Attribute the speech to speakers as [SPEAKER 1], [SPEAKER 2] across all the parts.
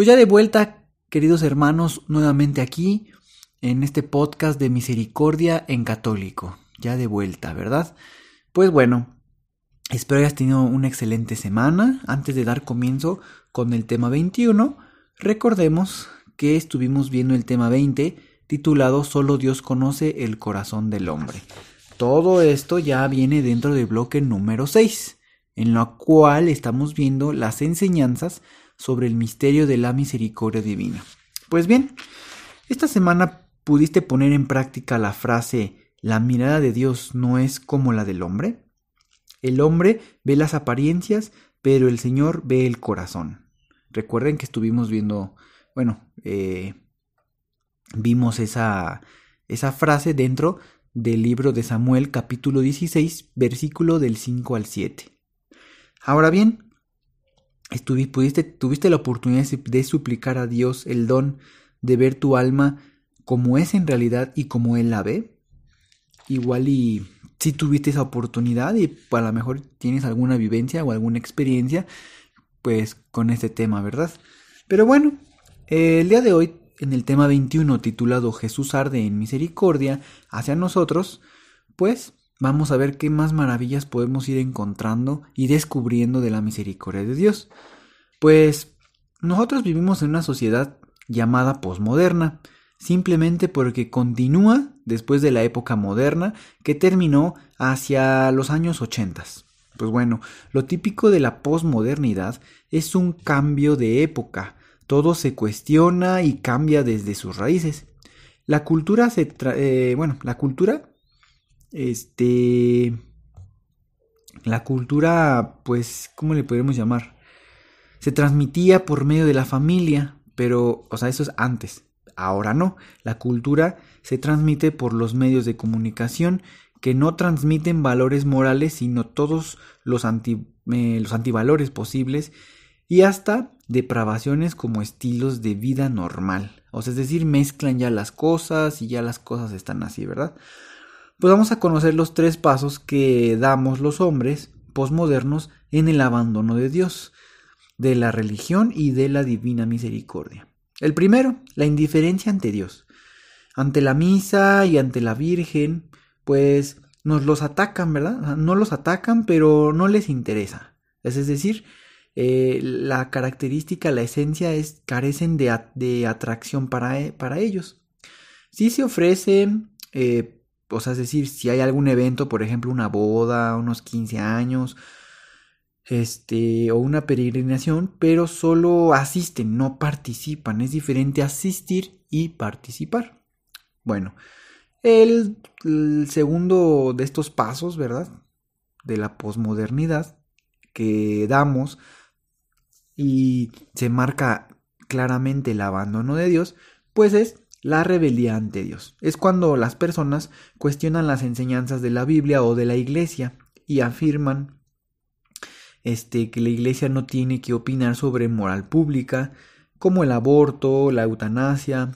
[SPEAKER 1] Pues ya de vuelta, queridos hermanos, nuevamente aquí en este podcast de Misericordia en Católico. Ya de vuelta, ¿verdad? Pues bueno, espero hayas tenido una excelente semana. Antes de dar comienzo con el tema 21, recordemos que estuvimos viendo el tema 20 titulado Solo Dios conoce el corazón del hombre. Todo esto ya viene dentro del bloque número 6, en lo cual estamos viendo las enseñanzas sobre el misterio de la misericordia divina. Pues bien, esta semana pudiste poner en práctica la frase la mirada de Dios no es como la del hombre. El hombre ve las apariencias, pero el Señor ve el corazón. Recuerden que estuvimos viendo, bueno, eh, vimos esa, esa frase dentro del libro de Samuel capítulo 16, versículo del 5 al 7. Ahora bien, pudiste, tuviste la oportunidad de suplicar a Dios el don de ver tu alma como es en realidad y como Él la ve. Igual y si tuviste esa oportunidad y a lo mejor tienes alguna vivencia o alguna experiencia, pues con este tema, ¿verdad? Pero bueno, el día de hoy, en el tema 21 titulado Jesús arde en misericordia hacia nosotros, pues vamos a ver qué más maravillas podemos ir encontrando y descubriendo de la misericordia de Dios. Pues nosotros vivimos en una sociedad llamada posmoderna, simplemente porque continúa después de la época moderna que terminó hacia los años 80. Pues bueno, lo típico de la posmodernidad es un cambio de época, todo se cuestiona y cambia desde sus raíces. La cultura se eh, bueno, la cultura este, la cultura, pues, ¿cómo le podemos llamar? Se transmitía por medio de la familia, pero, o sea, eso es antes. Ahora no. La cultura se transmite por los medios de comunicación que no transmiten valores morales, sino todos los, anti, eh, los antivalores posibles y hasta depravaciones como estilos de vida normal. O sea, es decir, mezclan ya las cosas y ya las cosas están así, ¿verdad? Pues vamos a conocer los tres pasos que damos los hombres posmodernos en el abandono de Dios, de la religión y de la divina misericordia. El primero, la indiferencia ante Dios. Ante la misa y ante la Virgen, pues nos los atacan, ¿verdad? No los atacan, pero no les interesa. Es decir, eh, la característica, la esencia es carecen de, de atracción para, para, ellos. Si se ofrecen eh, o sea, es decir, si hay algún evento, por ejemplo, una boda, unos 15 años, este, o una peregrinación, pero solo asisten, no participan. Es diferente asistir y participar. Bueno, el, el segundo de estos pasos, ¿verdad? De la posmodernidad que damos y se marca claramente el abandono de Dios, pues es la rebeldía ante Dios. Es cuando las personas cuestionan las enseñanzas de la Biblia o de la Iglesia y afirman este, que la Iglesia no tiene que opinar sobre moral pública, como el aborto, la eutanasia,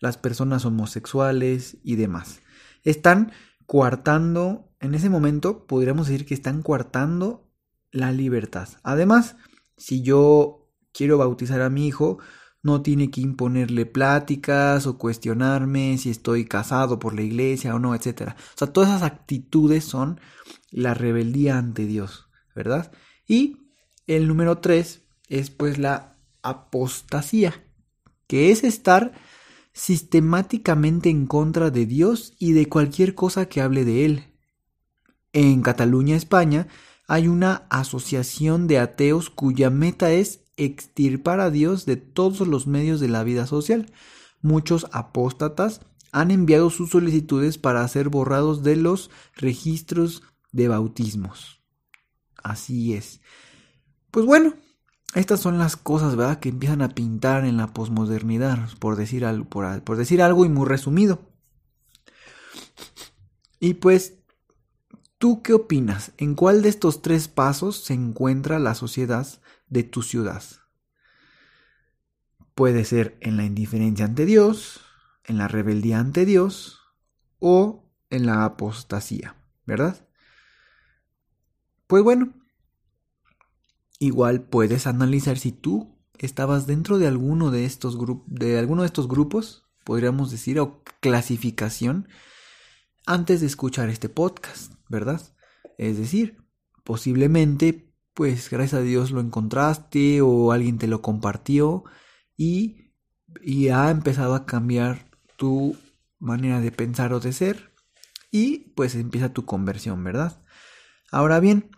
[SPEAKER 1] las personas homosexuales y demás. Están coartando, en ese momento podríamos decir que están coartando la libertad. Además, si yo quiero bautizar a mi hijo, no tiene que imponerle pláticas o cuestionarme si estoy casado por la iglesia o no, etc. O sea, todas esas actitudes son la rebeldía ante Dios, ¿verdad? Y el número tres es pues la apostasía, que es estar sistemáticamente en contra de Dios y de cualquier cosa que hable de Él. En Cataluña, España, hay una asociación de ateos cuya meta es extirpar a Dios de todos los medios de la vida social. Muchos apóstatas han enviado sus solicitudes para ser borrados de los registros de bautismos. Así es. Pues bueno, estas son las cosas, que empiezan a pintar en la posmodernidad, por decir algo y muy resumido. Y pues, ¿tú qué opinas? ¿En cuál de estos tres pasos se encuentra la sociedad de tu ciudad? Puede ser en la indiferencia ante Dios, en la rebeldía ante Dios o en la apostasía, ¿verdad? Pues bueno, igual puedes analizar si tú estabas dentro de alguno de estos de alguno de estos grupos, podríamos decir, o clasificación, antes de escuchar este podcast, ¿verdad? Es decir, posiblemente, pues gracias a Dios lo encontraste o alguien te lo compartió y, y ha empezado a cambiar tu manera de pensar o de ser y pues empieza tu conversión, ¿verdad? Ahora bien,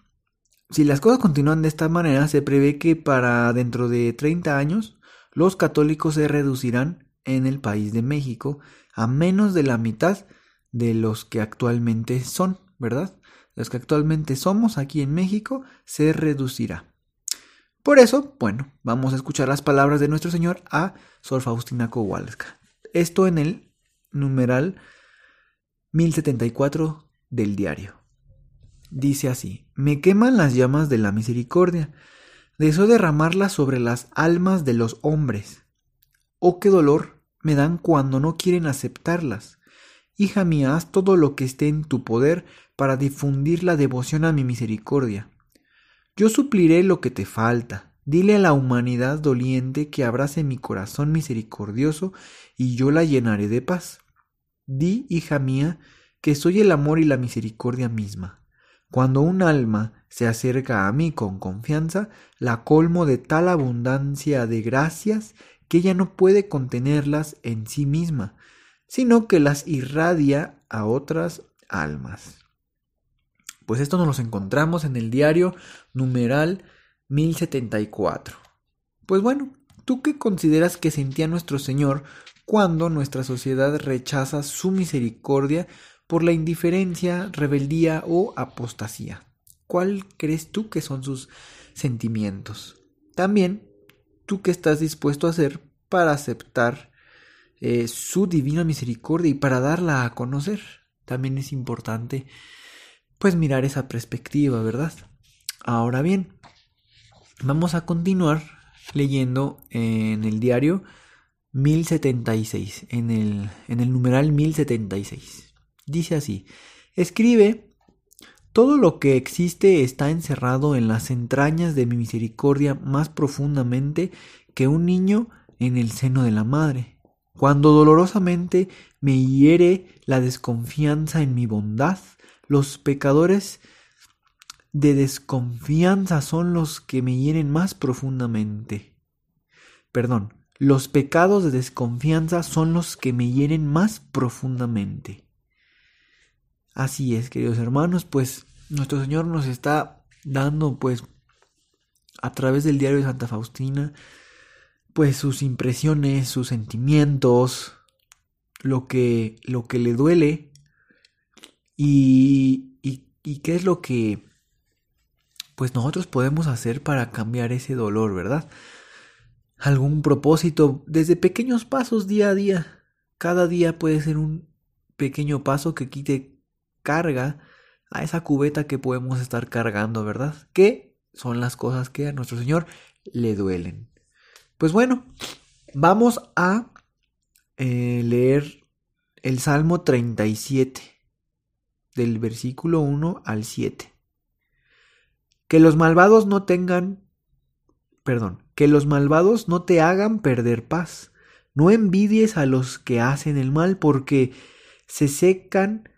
[SPEAKER 1] si las cosas continúan de esta manera, se prevé que para dentro de 30 años los católicos se reducirán en el país de México a menos de la mitad de los que actualmente son, ¿verdad? Los que actualmente somos aquí en México se reducirá. Por eso, bueno, vamos a escuchar las palabras de nuestro Señor a Sor Faustina Kowalska. Esto en el numeral 1074 del diario. Dice así, me queman las llamas de la misericordia, deseo derramarlas sobre las almas de los hombres. Oh, qué dolor me dan cuando no quieren aceptarlas. Hija mía, haz todo lo que esté en tu poder para difundir la devoción a mi misericordia. Yo supliré lo que te falta. Dile a la humanidad doliente que abrace mi corazón misericordioso y yo la llenaré de paz. Di, hija mía, que soy el amor y la misericordia misma. Cuando un alma se acerca a mí con confianza, la colmo de tal abundancia de gracias que ella no puede contenerlas en sí misma, sino que las irradia a otras almas. Pues esto nos lo encontramos en el diario numeral 1074. Pues bueno, ¿tú qué consideras que sentía nuestro Señor cuando nuestra sociedad rechaza su misericordia por la indiferencia, rebeldía o apostasía? ¿Cuál crees tú que son sus sentimientos? También, ¿tú qué estás dispuesto a hacer para aceptar eh, su divina misericordia y para darla a conocer? También es importante pues mirar esa perspectiva, ¿verdad? Ahora bien, vamos a continuar leyendo en el diario 1076, en el, en el numeral 1076. Dice así, escribe, todo lo que existe está encerrado en las entrañas de mi misericordia más profundamente que un niño en el seno de la madre. Cuando dolorosamente me hiere la desconfianza en mi bondad, los pecadores de desconfianza son los que me hieren más profundamente. Perdón, los pecados de desconfianza son los que me hieren más profundamente. Así es, queridos hermanos, pues nuestro Señor nos está dando, pues, a través del diario de Santa Faustina, pues sus impresiones, sus sentimientos, lo que, lo que le duele y, y, qué es lo que pues nosotros podemos hacer para cambiar ese dolor, ¿verdad? Algún propósito desde pequeños pasos día a día. Cada día puede ser un pequeño paso que quite carga a esa cubeta que podemos estar cargando, ¿verdad? Que son las cosas que a nuestro Señor le duelen. Pues bueno, vamos a eh, leer el Salmo 37 del versículo 1 al 7. Que los malvados no tengan, perdón, que los malvados no te hagan perder paz. No envidies a los que hacen el mal porque se secan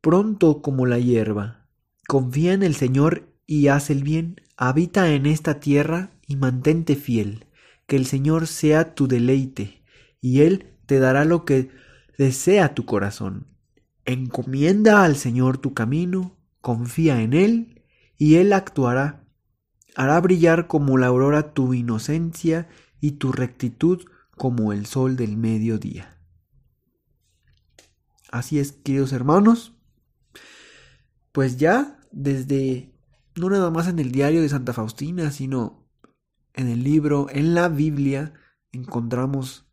[SPEAKER 1] pronto como la hierba. Confía en el Señor y haz el bien. Habita en esta tierra y mantente fiel. Que el Señor sea tu deleite y Él te dará lo que desea tu corazón. Encomienda al Señor tu camino, confía en Él, y Él actuará. Hará brillar como la aurora tu inocencia y tu rectitud como el sol del mediodía. Así es, queridos hermanos, pues ya desde, no nada más en el diario de Santa Faustina, sino en el libro, en la Biblia, encontramos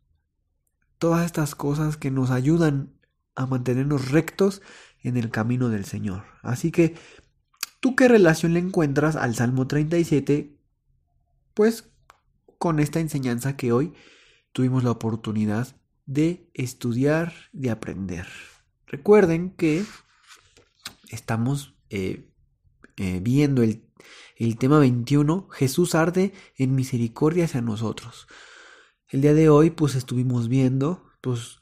[SPEAKER 1] todas estas cosas que nos ayudan a mantenernos rectos en el camino del Señor. Así que, ¿tú qué relación le encuentras al Salmo 37? Pues con esta enseñanza que hoy tuvimos la oportunidad de estudiar, de aprender. Recuerden que estamos eh, eh, viendo el, el tema 21, Jesús arde en misericordia hacia nosotros. El día de hoy pues estuvimos viendo pues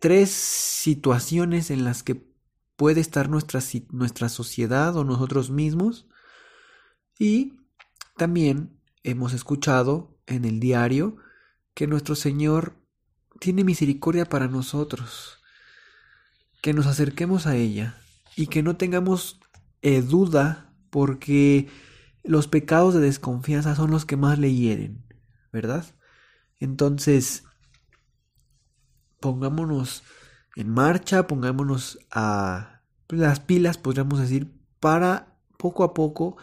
[SPEAKER 1] tres situaciones en las que puede estar nuestra, nuestra sociedad o nosotros mismos y también hemos escuchado en el diario que nuestro Señor tiene misericordia para nosotros, que nos acerquemos a ella y que no tengamos eh, duda porque los pecados de desconfianza son los que más le hieren, ¿verdad? Entonces, pongámonos en marcha, pongámonos a las pilas, podríamos decir, para poco a poco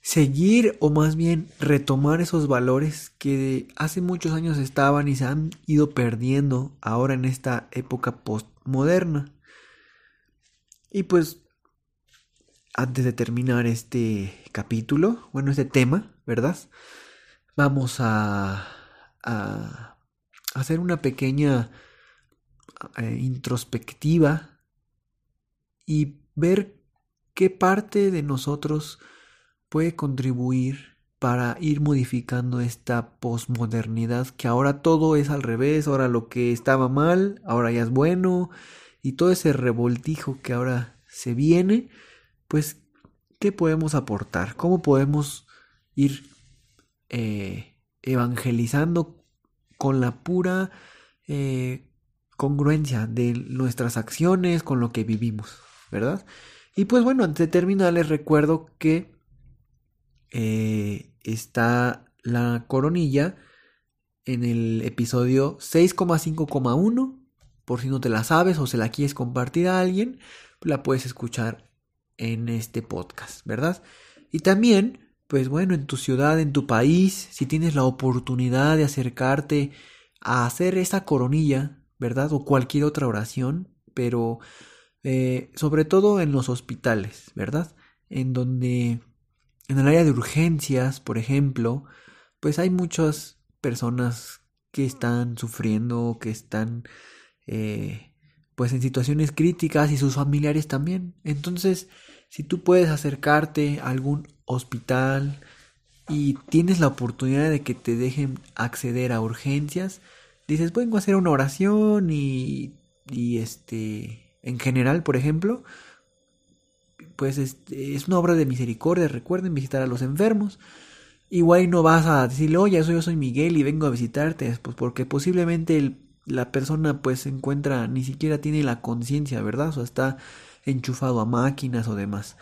[SPEAKER 1] seguir o más bien retomar esos valores que hace muchos años estaban y se han ido perdiendo ahora en esta época postmoderna. Y pues antes de terminar este capítulo, bueno, este tema, ¿verdad? Vamos a, a hacer una pequeña eh, introspectiva y ver qué parte de nosotros puede contribuir para ir modificando esta posmodernidad que ahora todo es al revés, ahora lo que estaba mal, ahora ya es bueno y todo ese revoltijo que ahora se viene, pues ¿qué podemos aportar? ¿Cómo podemos ir eh, evangelizando con la pura eh, congruencia de nuestras acciones con lo que vivimos, ¿verdad? Y pues bueno, antes de terminar les recuerdo que eh, está la coronilla en el episodio 6,5,1. Por si no te la sabes o se la quieres compartir a alguien, la puedes escuchar en este podcast, ¿verdad? Y también, pues bueno, en tu ciudad, en tu país, si tienes la oportunidad de acercarte a hacer esa coronilla, ¿verdad? O cualquier otra oración, pero eh, sobre todo en los hospitales, ¿verdad? En donde en el área de urgencias, por ejemplo, pues hay muchas personas que están sufriendo, que están eh, pues en situaciones críticas y sus familiares también. Entonces, si tú puedes acercarte a algún hospital y tienes la oportunidad de que te dejen acceder a urgencias, dices, vengo a hacer una oración y, y este, en general, por ejemplo, pues es, una obra de misericordia. Recuerden visitar a los enfermos. Igual no vas a decirle, oye, yo soy Miguel y vengo a visitarte, pues porque posiblemente la persona pues se encuentra, ni siquiera tiene la conciencia, ¿verdad? O sea, está enchufado a máquinas o demás.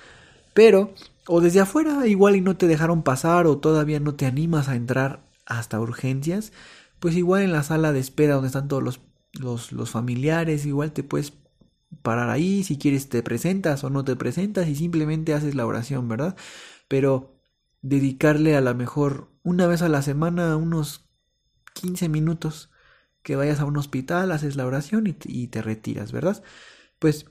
[SPEAKER 1] Pero, o desde afuera, igual y no te dejaron pasar o todavía no te animas a entrar hasta urgencias, pues igual en la sala de espera donde están todos los, los, familiares, igual te puedes parar ahí, si quieres te presentas o no te presentas y simplemente haces la oración, ¿verdad? Pero dedicarle a lo mejor una vez a la semana unos 15 minutos que vayas a un hospital, haces la oración y, te retiras, ¿verdad? Pues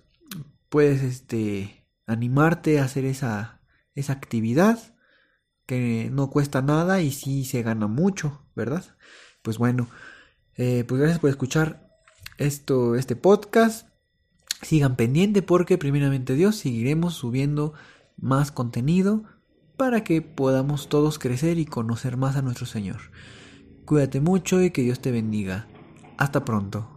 [SPEAKER 1] puedes este animarte a hacer esa, esa actividad que no cuesta nada y sí se gana mucho, ¿verdad? Pues bueno, eh, pues gracias por escuchar esto, este podcast sigan pendiente porque primeramente Dios seguiremos subiendo más contenido para que podamos todos crecer y conocer más a nuestro Señor. Cuídate mucho y que Dios te bendiga. Hasta pronto.